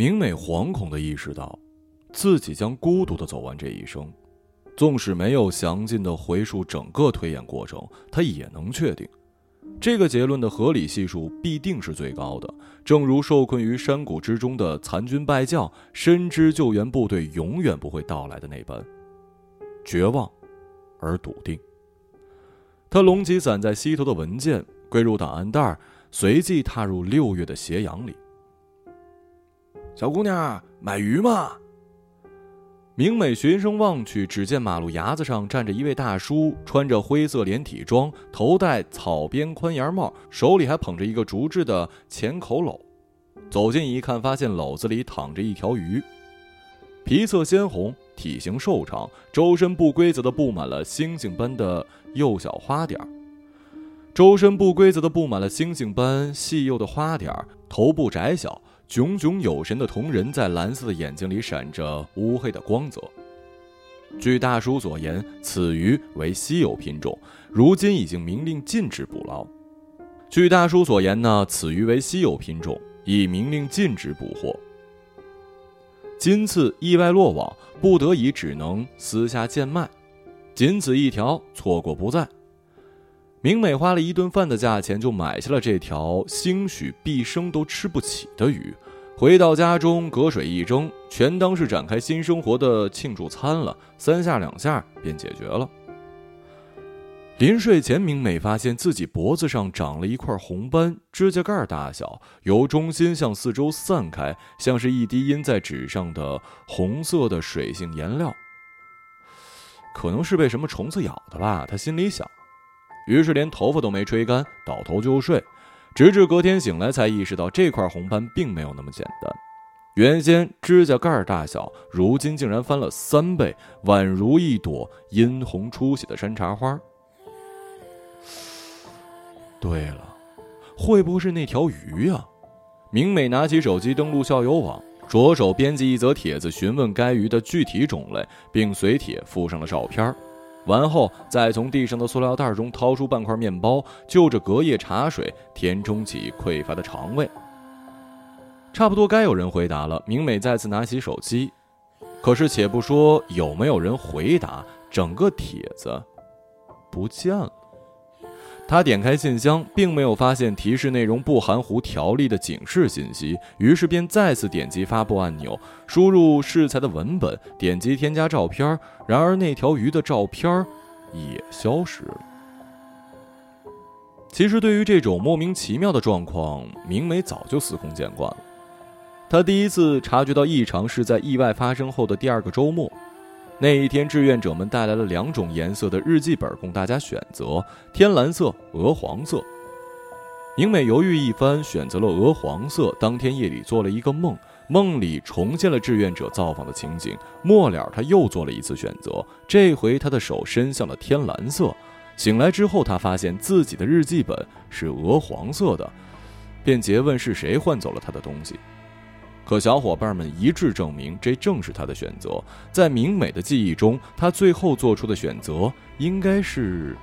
明美惶恐的意识到，自己将孤独的走完这一生。纵使没有详尽的回述整个推演过程，他也能确定，这个结论的合理系数必定是最高的。正如受困于山谷之中的残军败将，深知救援部队永远不会到来的那般，绝望而笃定。他拢起散在膝头的文件，归入档案袋，随即踏入六月的斜阳里。小姑娘，买鱼吗？明美循声望去，只见马路牙子上站着一位大叔，穿着灰色连体装，头戴草编宽檐帽，手里还捧着一个竹制的浅口篓。走近一看，发现篓子里躺着一条鱼，皮色鲜红，体型瘦长，周身不规则的布满了星星般的幼小花点儿。周身不规则的布满了星星般细幼的花点儿，头部窄小。炯炯有神的瞳仁在蓝色的眼睛里闪着乌黑的光泽。据大叔所言，此鱼为稀有品种，如今已经明令禁止捕捞。据大叔所言呢，此鱼为稀有品种，已明令禁止捕获。今次意外落网，不得已只能私下贱卖，仅此一条，错过不再。明美花了一顿饭的价钱就买下了这条兴许毕生都吃不起的鱼，回到家中隔水一蒸，全当是展开新生活的庆祝餐了。三下两下便解决了。临睡前，明美发现自己脖子上长了一块红斑，指甲盖大小，由中心向四周散开，像是一滴印在纸上的红色的水性颜料。可能是被什么虫子咬的吧，他心里想。于是连头发都没吹干，倒头就睡，直至隔天醒来才意识到这块红斑并没有那么简单。原先指甲盖大小，如今竟然翻了三倍，宛如一朵殷红出血的山茶花。对了，会不会是那条鱼呀？明美拿起手机登录校友网，着手编辑一则帖子，询问该鱼的具体种类，并随帖附上了照片。完后，再从地上的塑料袋中掏出半块面包，就着隔夜茶水填充起匮乏的肠胃。差不多该有人回答了。明美再次拿起手机，可是且不说有没有人回答，整个帖子不见了。他点开信箱，并没有发现提示内容不含糊条例的警示信息，于是便再次点击发布按钮，输入适才的文本，点击添加照片。然而那条鱼的照片也消失了。其实对于这种莫名其妙的状况，明美早就司空见惯了。他第一次察觉到异常是在意外发生后的第二个周末。那一天，志愿者们带来了两种颜色的日记本供大家选择：天蓝色、鹅黄色。明美犹豫一番，选择了鹅黄色。当天夜里做了一个梦，梦里重现了志愿者造访的情景。末了，他又做了一次选择，这回他的手伸向了天蓝色。醒来之后，他发现自己的日记本是鹅黄色的，便诘问是谁换走了他的东西。可小伙伴们一致证明，这正是他的选择。在明美的记忆中，他最后做出的选择应该是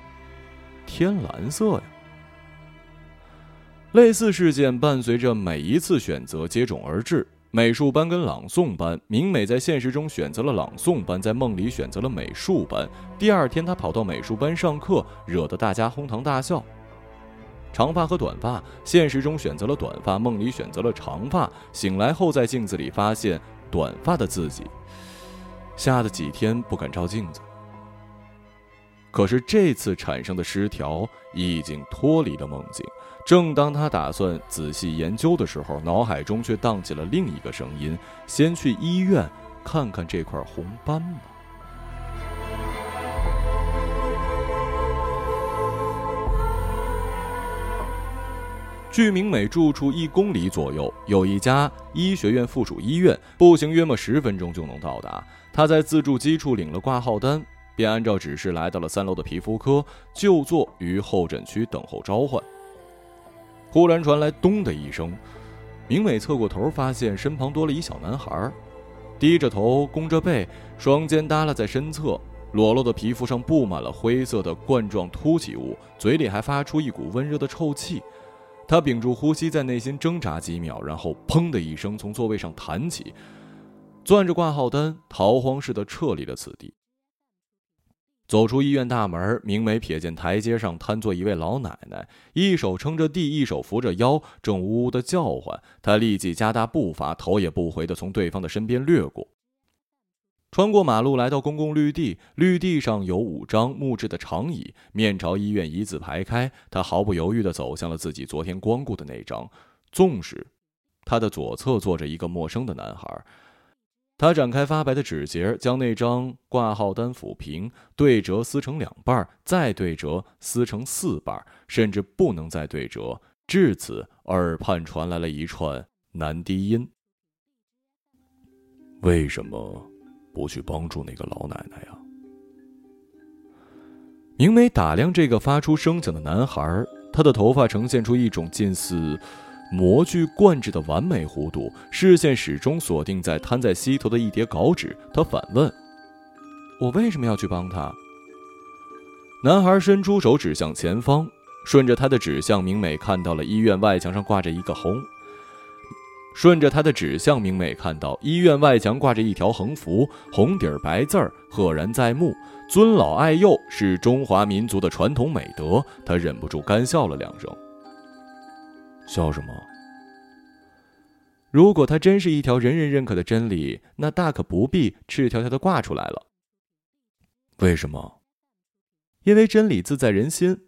天蓝色呀。类似事件伴随着每一次选择接踵而至。美术班跟朗诵班，明美在现实中选择了朗诵班，在梦里选择了美术班。第二天，他跑到美术班上课，惹得大家哄堂大笑。长发和短发，现实中选择了短发，梦里选择了长发。醒来后，在镜子里发现短发的自己，吓得几天不敢照镜子。可是这次产生的失调已经脱离了梦境。正当他打算仔细研究的时候，脑海中却荡起了另一个声音：“先去医院看看这块红斑吧。”距明美住处一公里左右，有一家医学院附属医院，步行约莫十分钟就能到达。他在自助机处领了挂号单，便按照指示来到了三楼的皮肤科，就坐于候诊区等候召唤。忽然传来“咚”的一声，明美侧过头，发现身旁多了一小男孩，低着头，弓着背，双肩耷拉在身侧，裸露的皮肤上布满了灰色的冠状凸起物，嘴里还发出一股温热的臭气。他屏住呼吸，在内心挣扎几秒，然后砰的一声从座位上弹起，攥着挂号单，逃荒似的撤离了此地。走出医院大门，明美瞥见台阶上瘫坐一位老奶奶，一手撑着地，一手扶着腰，正呜呜的叫唤。她立即加大步伐，头也不回的从对方的身边掠过。穿过马路，来到公共绿地，绿地上有五张木质的长椅，面朝医院一字排开。他毫不犹豫地走向了自己昨天光顾的那张，纵使他的左侧坐着一个陌生的男孩。他展开发白的指节，将那张挂号单抚平，对折撕成两半，再对折撕成四半，甚至不能再对折。至此，耳畔传来了一串男低音：“为什么？”不去帮助那个老奶奶呀！明美打量这个发出声响的男孩，他的头发呈现出一种近似模具灌制的完美弧度，视线始终锁定在摊在膝头的一叠稿纸。他反问：“我为什么要去帮他？”男孩伸出手指向前方，顺着他的指向，明美看到了医院外墙上挂着一个红。顺着他的指向，明美看到医院外墙挂着一条横幅，红底儿白字儿，赫然在目。尊老爱幼是中华民族的传统美德。他忍不住干笑了两声。笑什么？如果它真是一条人人认可的真理，那大可不必赤条条的挂出来了。为什么？因为真理自在人心。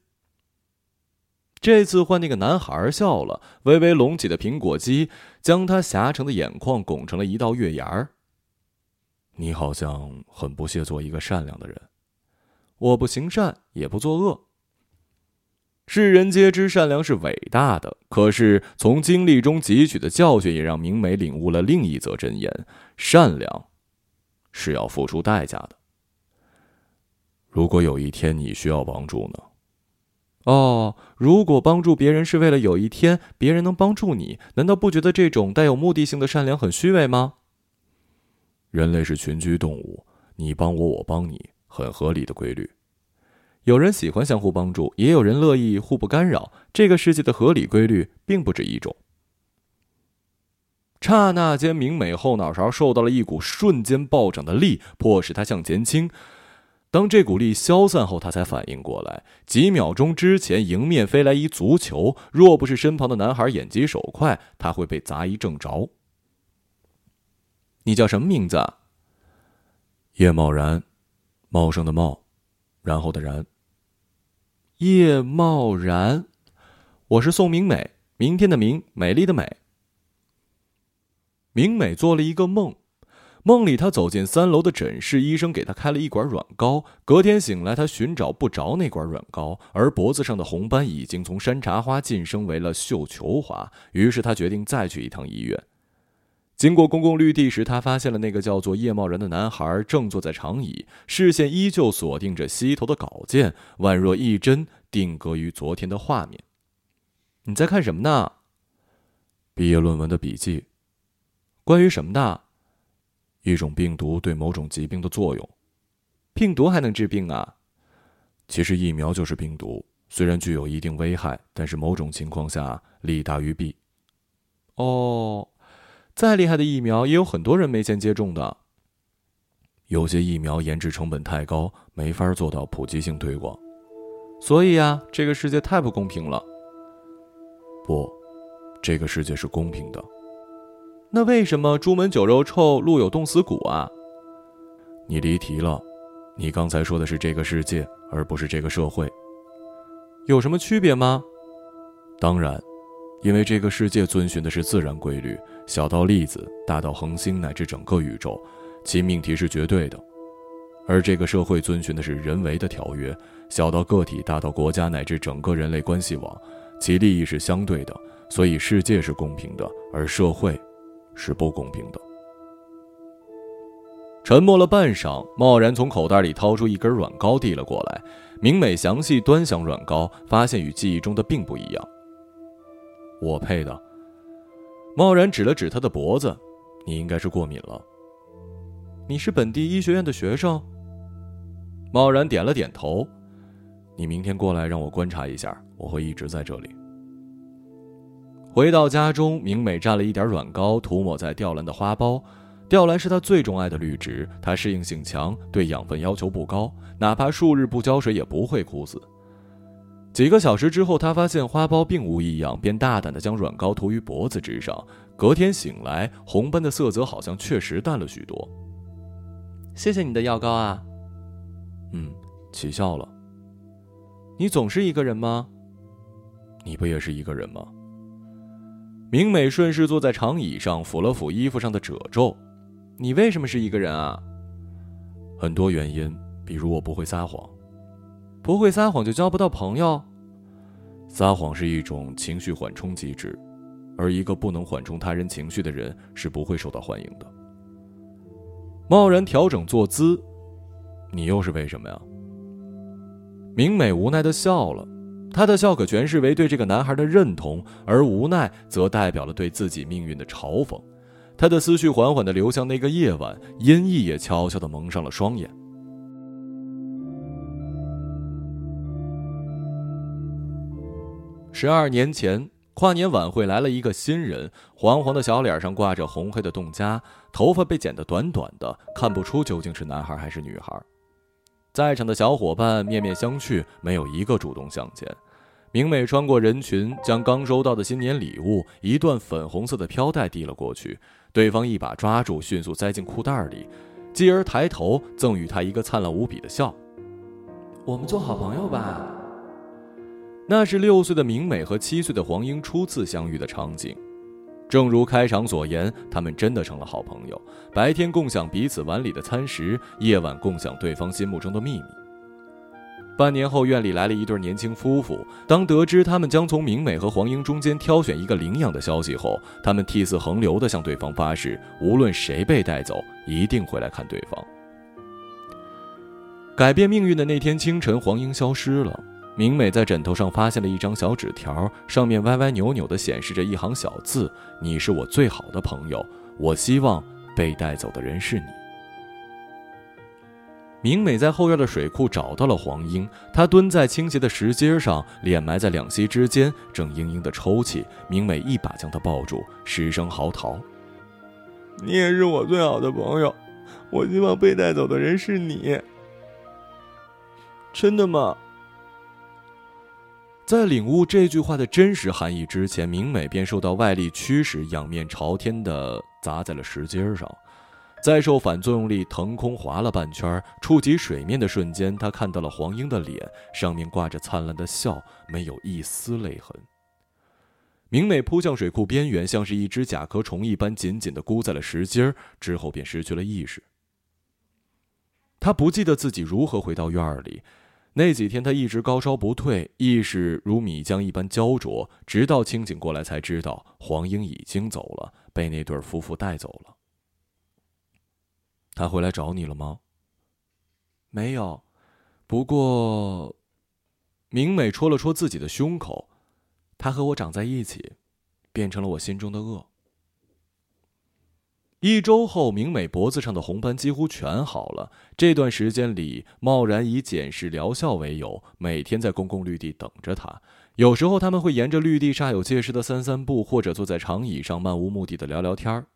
这次换那个男孩笑了，微微隆起的苹果肌将他狭长的眼眶拱成了一道月牙儿。你好像很不屑做一个善良的人。我不行善，也不作恶。世人皆知善良是伟大的，可是从经历中汲取的教训也让明美领悟了另一则真言：善良是要付出代价的。如果有一天你需要帮助呢？哦，如果帮助别人是为了有一天别人能帮助你，难道不觉得这种带有目的性的善良很虚伪吗？人类是群居动物，你帮我，我帮你，很合理的规律。有人喜欢相互帮助，也有人乐意互不干扰。这个世界的合理规律并不止一种。刹那间，明美后脑勺受到了一股瞬间暴涨的力，迫使他向前倾。当这股力消散后，他才反应过来，几秒钟之前迎面飞来一足球，若不是身旁的男孩眼疾手快，他会被砸一正着。你叫什么名字？叶茂然，茂盛的茂，然后的然。叶茂然，我是宋明美，明天的明，美丽的美。明美做了一个梦。梦里，他走进三楼的诊室，医生给他开了一管软膏。隔天醒来，他寻找不着那管软膏，而脖子上的红斑已经从山茶花晋升为了绣球花。于是他决定再去一趟医院。经过公共绿地时，他发现了那个叫做叶茂然的男孩正坐在长椅，视线依旧锁定着膝头的稿件，宛若一帧定格于昨天的画面。你在看什么呢？毕业论文的笔记。关于什么的？一种病毒对某种疾病的作用，病毒还能治病啊？其实疫苗就是病毒，虽然具有一定危害，但是某种情况下利大于弊。哦，再厉害的疫苗也有很多人没钱接种的。有些疫苗研制成本太高，没法做到普及性推广。所以呀，这个世界太不公平了。不，这个世界是公平的。那为什么朱门酒肉臭，路有冻死骨啊？你离题了，你刚才说的是这个世界，而不是这个社会。有什么区别吗？当然，因为这个世界遵循的是自然规律，小到粒子，大到恒星乃至整个宇宙，其命题是绝对的；而这个社会遵循的是人为的条约，小到个体，大到国家乃至整个人类关系网，其利益是相对的。所以世界是公平的，而社会。是不公平的。沉默了半晌，贸然从口袋里掏出一根软膏递了过来。明美详细端详软膏，发现与记忆中的并不一样。我配的。贸然指了指他的脖子：“你应该是过敏了。”你是本地医学院的学生？贸然点了点头。你明天过来让我观察一下，我会一直在这里。回到家中，明美蘸了一点软膏涂抹在吊兰的花苞。吊兰是她最钟爱的绿植，它适应性强，对养分要求不高，哪怕数日不浇水也不会枯死。几个小时之后，她发现花苞并无异样，便大胆地将软膏涂于脖子之上。隔天醒来，红斑的色泽好像确实淡了许多。谢谢你的药膏啊。嗯，起效了。你总是一个人吗？你不也是一个人吗？明美顺势坐在长椅上，抚了抚衣服上的褶皱。你为什么是一个人啊？很多原因，比如我不会撒谎。不会撒谎就交不到朋友。撒谎是一种情绪缓冲机制，而一个不能缓冲他人情绪的人是不会受到欢迎的。贸然调整坐姿，你又是为什么呀？明美无奈的笑了，他的笑可诠释为对这个男孩的认同，而无奈则代表了对自己命运的嘲讽。他的思绪缓缓的流向那个夜晚，阴翳也悄悄的蒙上了双眼。十二年前，跨年晚会来了一个新人，黄黄的小脸上挂着红黑的冻痂，头发被剪得短短的，看不出究竟是男孩还是女孩。在场的小伙伴面面相觑，没有一个主动向前。明美穿过人群，将刚收到的新年礼物——一段粉红色的飘带递了过去，对方一把抓住，迅速塞进裤袋里，继而抬头赠予他一个灿烂无比的笑：“我们做好朋友吧。”那是六岁的明美和七岁的黄英初次相遇的场景。正如开场所言，他们真的成了好朋友。白天共享彼此碗里的餐食，夜晚共享对方心目中的秘密。半年后，院里来了一对年轻夫妇。当得知他们将从明美和黄英中间挑选一个领养的消息后，他们涕泗横流地向对方发誓，无论谁被带走，一定会来看对方。改变命运的那天清晨，黄英消失了。明美在枕头上发现了一张小纸条，上面歪歪扭扭地显示着一行小字：“你是我最好的朋友，我希望被带走的人是你。”明美在后院的水库找到了黄英，她蹲在倾斜的石阶上，脸埋在两膝之间，正嘤嘤地抽泣。明美一把将她抱住，失声嚎啕：“你也是我最好的朋友，我希望被带走的人是你。”真的吗？在领悟这句话的真实含义之前，明美便受到外力驱使，仰面朝天的砸在了石阶上，再受反作用力腾空滑了半圈，触及水面的瞬间，她看到了黄英的脸，上面挂着灿烂的笑，没有一丝泪痕。明美扑向水库边缘，像是一只甲壳虫一般，紧紧的箍在了石阶之后便失去了意识。她不记得自己如何回到院里。那几天，他一直高烧不退，意识如米浆一般焦灼，直到清醒过来才知道黄英已经走了，被那对夫妇带走了。他回来找你了吗？没有，不过，明美戳了戳自己的胸口，他和我长在一起，变成了我心中的恶。一周后，明美脖子上的红斑几乎全好了。这段时间里，贸然以检视疗效为由，每天在公共绿地等着他。有时候，他们会沿着绿地煞有介事的散散步，或者坐在长椅上漫无目的的聊聊天儿。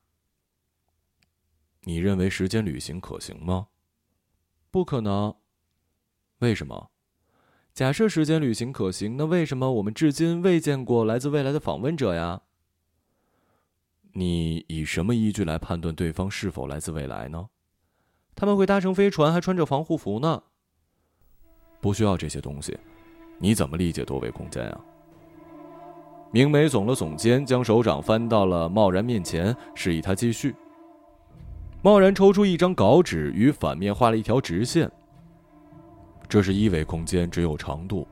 你认为时间旅行可行吗？不可能。为什么？假设时间旅行可行，那为什么我们至今未见过来自未来的访问者呀？你以什么依据来判断对方是否来自未来呢？他们会搭乘飞船，还穿着防护服呢。不需要这些东西，你怎么理解多维空间啊？明美耸了耸肩，将手掌翻到了贸然面前，示意他继续。贸然抽出一张稿纸，与反面画了一条直线。这是一维空间，只有长度，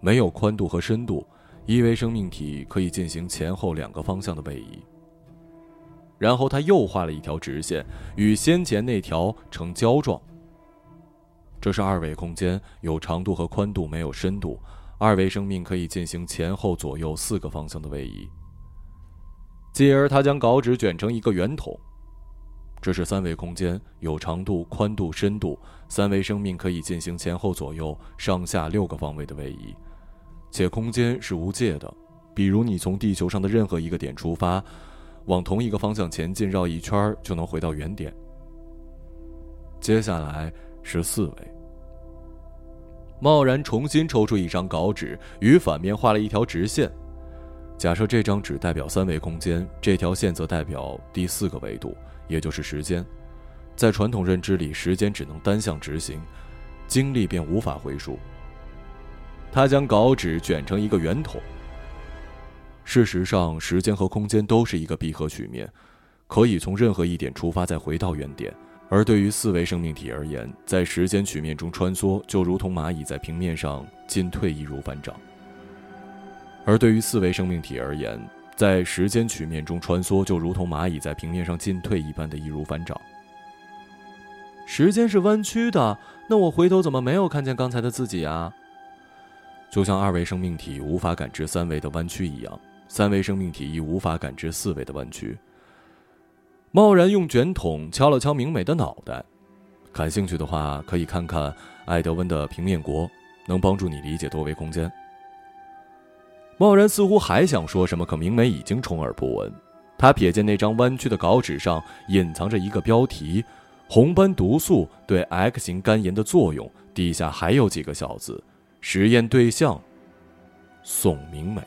没有宽度和深度。一维生命体可以进行前后两个方向的位移。然后他又画了一条直线，与先前那条成胶状。这是二维空间，有长度和宽度，没有深度。二维生命可以进行前后左右四个方向的位移。继而，他将稿纸卷成一个圆筒。这是三维空间，有长度、宽度、深度。三维生命可以进行前后左右、上下六个方位的位移，且空间是无界的。比如你从地球上的任何一个点出发，往同一个方向前进，绕一圈就能回到原点。接下来是四维。贸然重新抽出一张稿纸，与反面画了一条直线。假设这张纸代表三维空间，这条线则代表第四个维度，也就是时间。在传统认知里，时间只能单向执行，精力便无法回溯。他将稿纸卷成一个圆筒。事实上，时间和空间都是一个闭合曲面，可以从任何一点出发，再回到原点。而对于四维生命体而言，在时间曲面中穿梭，就如同蚂蚁在平面上进退易如反掌。而对于四维生命体而言，在时间曲面中穿梭，就如同蚂蚁在平面上进退一般的易如反掌。时间是弯曲的，那我回头怎么没有看见刚才的自己啊？就像二维生命体无法感知三维的弯曲一样，三维生命体亦无法感知四维的弯曲。贸然用卷筒敲了敲明美的脑袋，感兴趣的话可以看看艾德温的平面国，能帮助你理解多维空间。贸然似乎还想说什么，可明美已经充耳不闻。他瞥见那张弯曲的稿纸上隐藏着一个标题：“红斑毒素对 X 型肝炎的作用”，底下还有几个小字：“实验对象：宋明美。”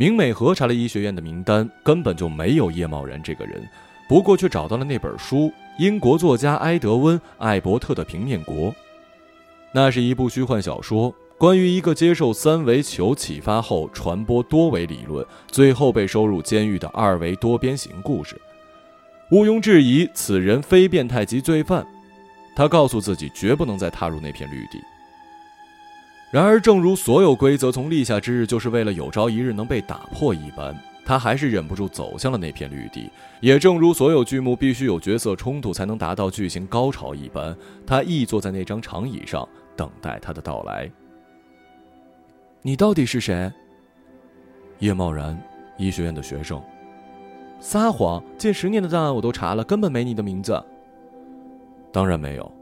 明美核查了医学院的名单，根本就没有叶茂然这个人，不过却找到了那本书——英国作家埃德温·艾伯特的《平面国》。那是一部虚幻小说，关于一个接受三维球启发后传播多维理论，最后被收入监狱的二维多边形故事。毋庸置疑，此人非变态级罪犯。他告诉自己，绝不能再踏入那片绿地。然而，正如所有规则从立下之日就是为了有朝一日能被打破一般，他还是忍不住走向了那片绿地。也正如所有剧目必须有角色冲突才能达到剧情高潮一般，他亦坐在那张长椅上等待他的到来。你到底是谁？叶茂然，医学院的学生。撒谎！近十年的档案我都查了，根本没你的名字。当然没有，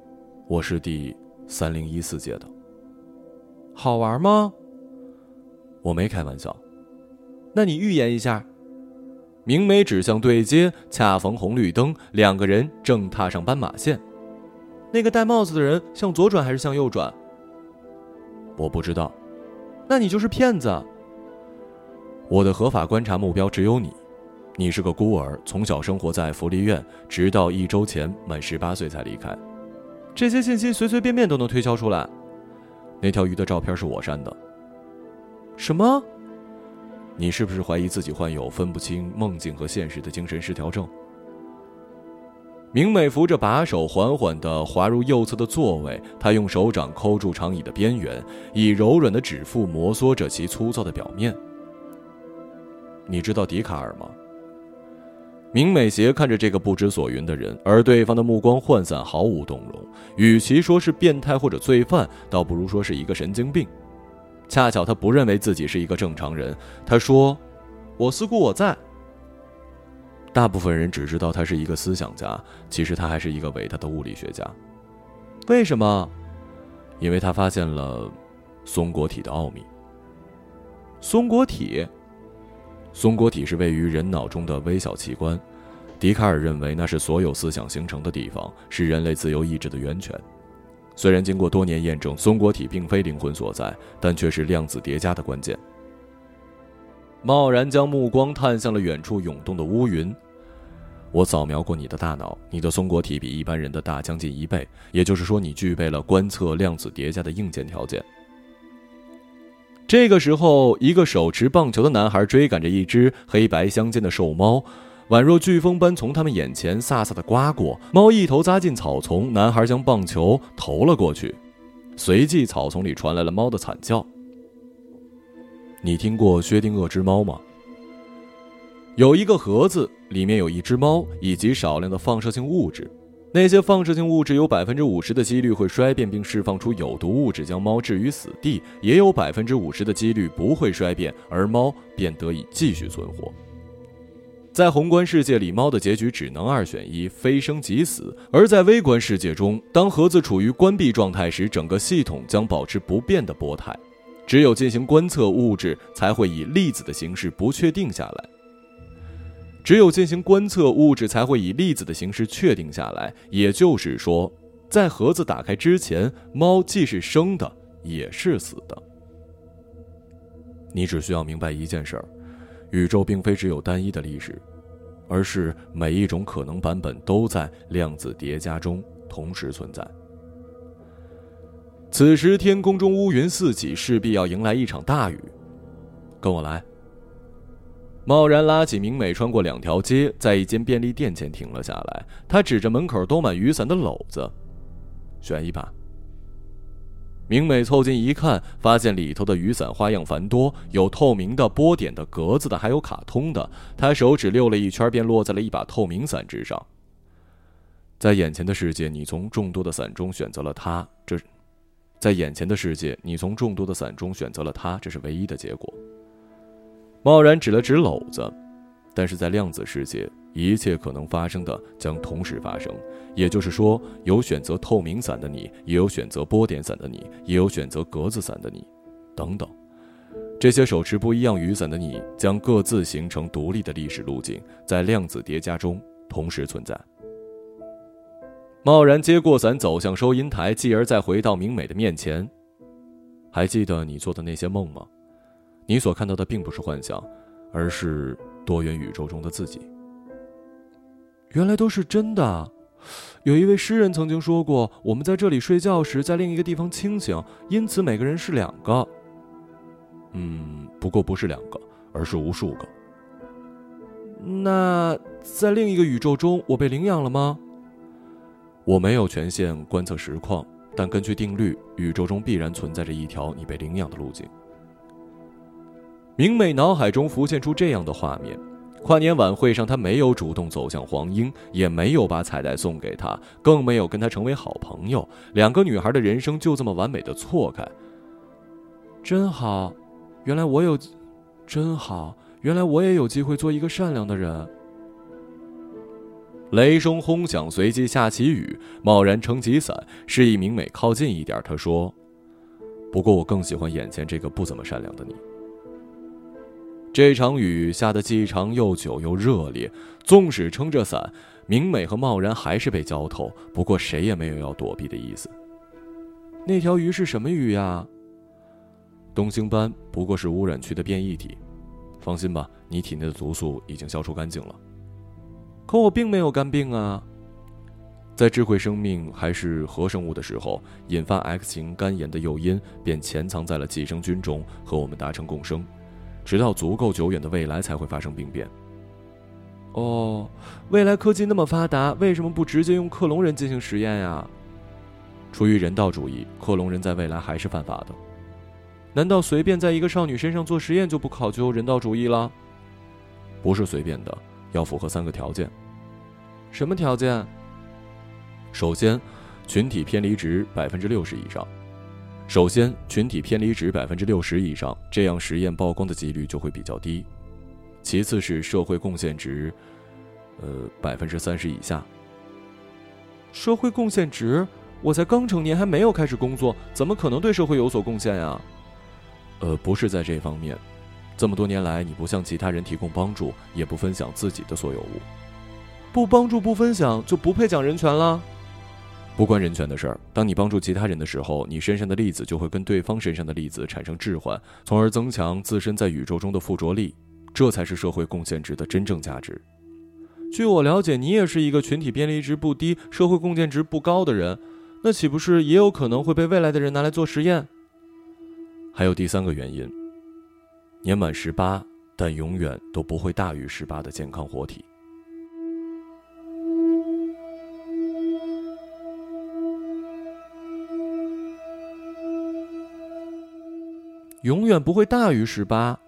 我是第三零一四届的。好玩吗？我没开玩笑。那你预言一下。明美指向对街，恰逢红绿灯，两个人正踏上斑马线。那个戴帽子的人向左转还是向右转？我不知道。那你就是骗子。我的合法观察目标只有你。你是个孤儿，从小生活在福利院，直到一周前满十八岁才离开。这些信息随随便便都能推敲出来。那条鱼的照片是我删的。什么？你是不是怀疑自己患有分不清梦境和现实的精神失调症？明美扶着把手，缓缓地滑入右侧的座位。她用手掌抠住长椅的边缘，以柔软的指腹摩挲着其粗糙的表面。你知道笛卡尔吗？明美斜看着这个不知所云的人，而对方的目光涣散，毫无动容。与其说是变态或者罪犯，倒不如说是一个神经病。恰巧他不认为自己是一个正常人。他说：“我思故我在。”大部分人只知道他是一个思想家，其实他还是一个伟大的物理学家。为什么？因为他发现了松果体的奥秘。松果体。松果体是位于人脑中的微小器官，笛卡尔认为那是所有思想形成的地方，是人类自由意志的源泉。虽然经过多年验证，松果体并非灵魂所在，但却是量子叠加的关键。贸然将目光探向了远处涌动的乌云。我扫描过你的大脑，你的松果体比一般人的大将近一倍，也就是说，你具备了观测量子叠加的硬件条件。这个时候，一个手持棒球的男孩追赶着一只黑白相间的瘦猫，宛若飓风般从他们眼前飒飒地刮过。猫一头扎进草丛，男孩将棒球投了过去，随即草丛里传来了猫的惨叫。你听过薛定谔之猫吗？有一个盒子，里面有一只猫以及少量的放射性物质。那些放射性物质有百分之五十的几率会衰变并释放出有毒物质，将猫置于死地；也有百分之五十的几率不会衰变，而猫便得以继续存活。在宏观世界里，猫的结局只能二选一，非生即死；而在微观世界中，当盒子处于关闭状态时，整个系统将保持不变的波态。只有进行观测，物质才会以粒子的形式不确定下来。只有进行观测，物质才会以粒子的形式确定下来。也就是说，在盒子打开之前，猫既是生的，也是死的。你只需要明白一件事儿：宇宙并非只有单一的历史，而是每一种可能版本都在量子叠加中同时存在。此时天空中乌云四起，势必要迎来一场大雨。跟我来。贸然拉起明美，穿过两条街，在一间便利店前停了下来。他指着门口兜满雨伞的篓子，选一把。明美凑近一看，发现里头的雨伞花样繁多，有透明的、波点的、格子的，还有卡通的。他手指溜了一圈，便落在了一把透明伞之上。在眼前的世界，你从众多的伞中选择了它，这，在眼前的世界，你从众多的伞中选择了它，这是唯一的结果。贸然指了指篓子，但是在量子世界，一切可能发生的将同时发生。也就是说，有选择透明伞的你，也有选择波点伞的你，也有选择格子伞的你，等等。这些手持不一样雨伞的你，将各自形成独立的历史路径，在量子叠加中同时存在。贸然接过伞，走向收银台，继而再回到明美的面前。还记得你做的那些梦吗？你所看到的并不是幻想，而是多元宇宙中的自己。原来都是真的。有一位诗人曾经说过：“我们在这里睡觉时，在另一个地方清醒，因此每个人是两个。”嗯，不过不是两个，而是无数个。那在另一个宇宙中，我被领养了吗？我没有权限观测实况，但根据定律，宇宙中必然存在着一条你被领养的路径。明美脑海中浮现出这样的画面：跨年晚会上，她没有主动走向黄英，也没有把彩带送给他，更没有跟他成为好朋友。两个女孩的人生就这么完美的错开。真好，原来我有，真好，原来我也有机会做一个善良的人。雷声轰响，随即下起雨。贸然撑起伞，示意明美靠近一点。他说：“不过我更喜欢眼前这个不怎么善良的你。”这场雨下得既长又久又热烈，纵使撑着伞，明美和贸然还是被浇透。不过谁也没有要躲避的意思。那条鱼是什么鱼呀？东星斑不过是污染区的变异体。放心吧，你体内的毒素已经消除干净了。可我并没有肝病啊。在智慧生命还是核生物的时候，引发 X 型肝炎的诱因便潜藏在了寄生菌中，和我们达成共生。直到足够久远的未来才会发生病变。哦，未来科技那么发达，为什么不直接用克隆人进行实验呀？出于人道主义，克隆人在未来还是犯法的。难道随便在一个少女身上做实验就不考究人道主义了？不是随便的，要符合三个条件。什么条件？首先，群体偏离值百分之六十以上。首先，群体偏离值百分之六十以上，这样实验曝光的几率就会比较低。其次是社会贡献值，呃，百分之三十以下。社会贡献值？我才刚成年，还没有开始工作，怎么可能对社会有所贡献呀？呃，不是在这方面。这么多年来，你不向其他人提供帮助，也不分享自己的所有物，不帮助不分享，就不配讲人权了。不关人权的事儿。当你帮助其他人的时候，你身上的粒子就会跟对方身上的粒子产生置换，从而增强自身在宇宙中的附着力。这才是社会贡献值的真正价值。据我了解，你也是一个群体偏离值不低、社会贡献值不高的人，那岂不是也有可能会被未来的人拿来做实验？还有第三个原因：年满十八，但永远都不会大于十八的健康活体。永远不会大于十八。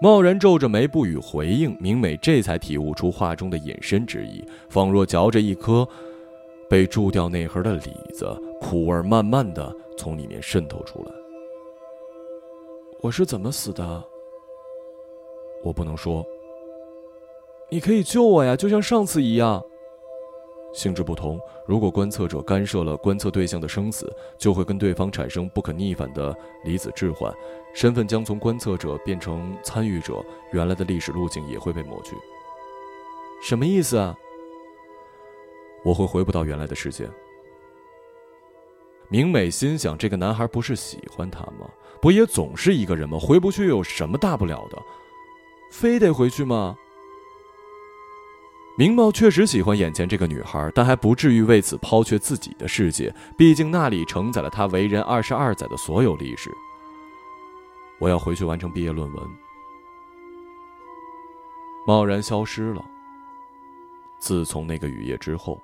贸然皱着眉不予回应，明美这才体悟出话中的隐身之意，仿若嚼着一颗被蛀掉内核的李子，苦味慢慢的从里面渗透出来。我是怎么死的？我不能说。你可以救我呀，就像上次一样。性质不同，如果观测者干涉了观测对象的生死，就会跟对方产生不可逆反的离子置换，身份将从观测者变成参与者，原来的历史路径也会被抹去。什么意思啊？我会回不到原来的世界。明美心想：这个男孩不是喜欢她吗？不也总是一个人吗？回不去有什么大不了的？非得回去吗？明茂确实喜欢眼前这个女孩，但还不至于为此抛却自己的世界。毕竟那里承载了他为人二十二载的所有历史。我要回去完成毕业论文。贸然消失了。自从那个雨夜之后。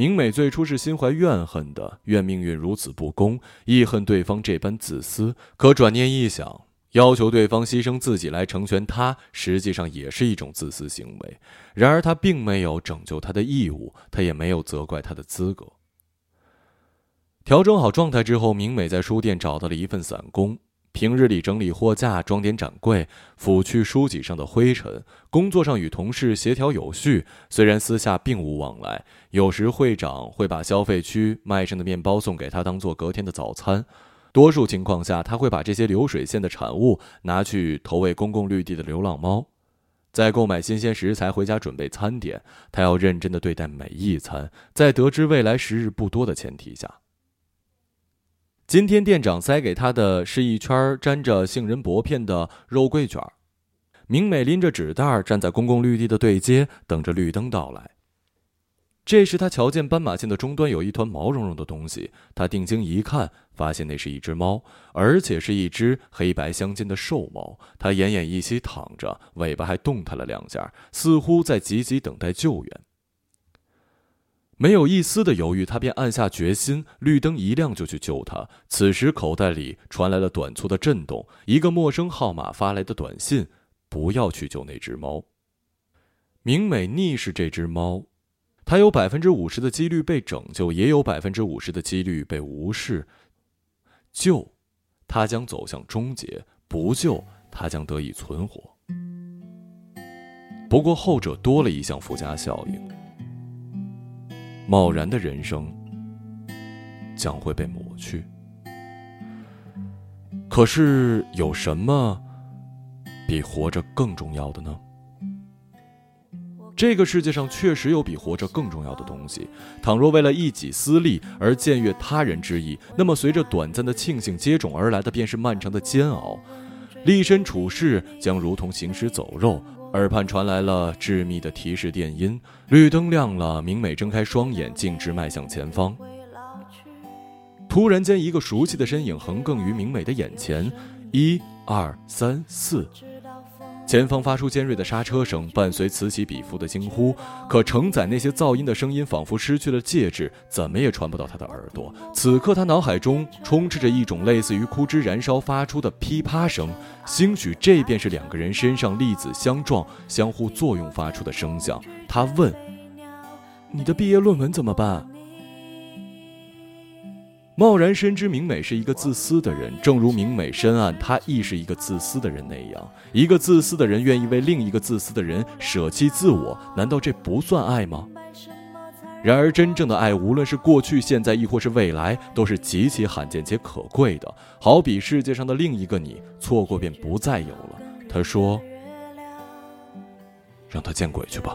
明美最初是心怀怨恨的，怨命运如此不公，亦恨对方这般自私。可转念一想，要求对方牺牲自己来成全他，实际上也是一种自私行为。然而他并没有拯救他的义务，他也没有责怪他的资格。调整好状态之后，明美在书店找到了一份散工。平日里整理货架、装点展柜、拂去书籍上的灰尘，工作上与同事协调有序。虽然私下并无往来，有时会长会把消费区卖剩的面包送给他当做隔天的早餐。多数情况下，他会把这些流水线的产物拿去投喂公共绿地的流浪猫。在购买新鲜食材回家准备餐点，他要认真的对待每一餐，在得知未来时日不多的前提下。今天店长塞给他的是一圈沾着杏仁薄片的肉桂卷明美拎着纸袋站在公共绿地的对街，等着绿灯到来。这时，他瞧见斑马线的终端有一团毛茸茸的东西，他定睛一看，发现那是一只猫，而且是一只黑白相间的瘦猫。它奄奄一息躺着，尾巴还动弹了两下，似乎在急急等待救援。没有一丝的犹豫，他便暗下决心，绿灯一亮就去救他。此时口袋里传来了短促的震动，一个陌生号码发来的短信：“不要去救那只猫。”明美逆视这只猫，它有百分之五十的几率被拯救，也有百分之五十的几率被无视。救，它将走向终结；不救，它将得以存活。不过后者多了一项附加效应。贸然的人生将会被抹去。可是有什么比活着更重要的呢？这个世界上确实有比活着更重要的东西。倘若为了一己私利而僭越他人之意，那么随着短暂的庆幸接踵而来的便是漫长的煎熬。立身处世将如同行尸走肉。耳畔传来了致密的提示电音，绿灯亮了，明美睁开双眼，径直迈向前方。突然间，一个熟悉的身影横亘于明美的眼前，一二三四。前方发出尖锐的刹车声，伴随此起彼伏的惊呼。可承载那些噪音的声音仿佛失去了介质，怎么也传不到他的耳朵。此刻，他脑海中充斥着一种类似于枯枝燃烧发出的噼啪声。兴许这便是两个人身上粒子相撞、相互作用发出的声响。他问：“你的毕业论文怎么办？”贸然深知明美是一个自私的人，正如明美深谙他亦是一个自私的人那样。一个自私的人愿意为另一个自私的人舍弃自我，难道这不算爱吗？然而，真正的爱，无论是过去、现在，亦或是未来，都是极其罕见且可贵的。好比世界上的另一个你，错过便不再有了。他说：“让他见鬼去吧。”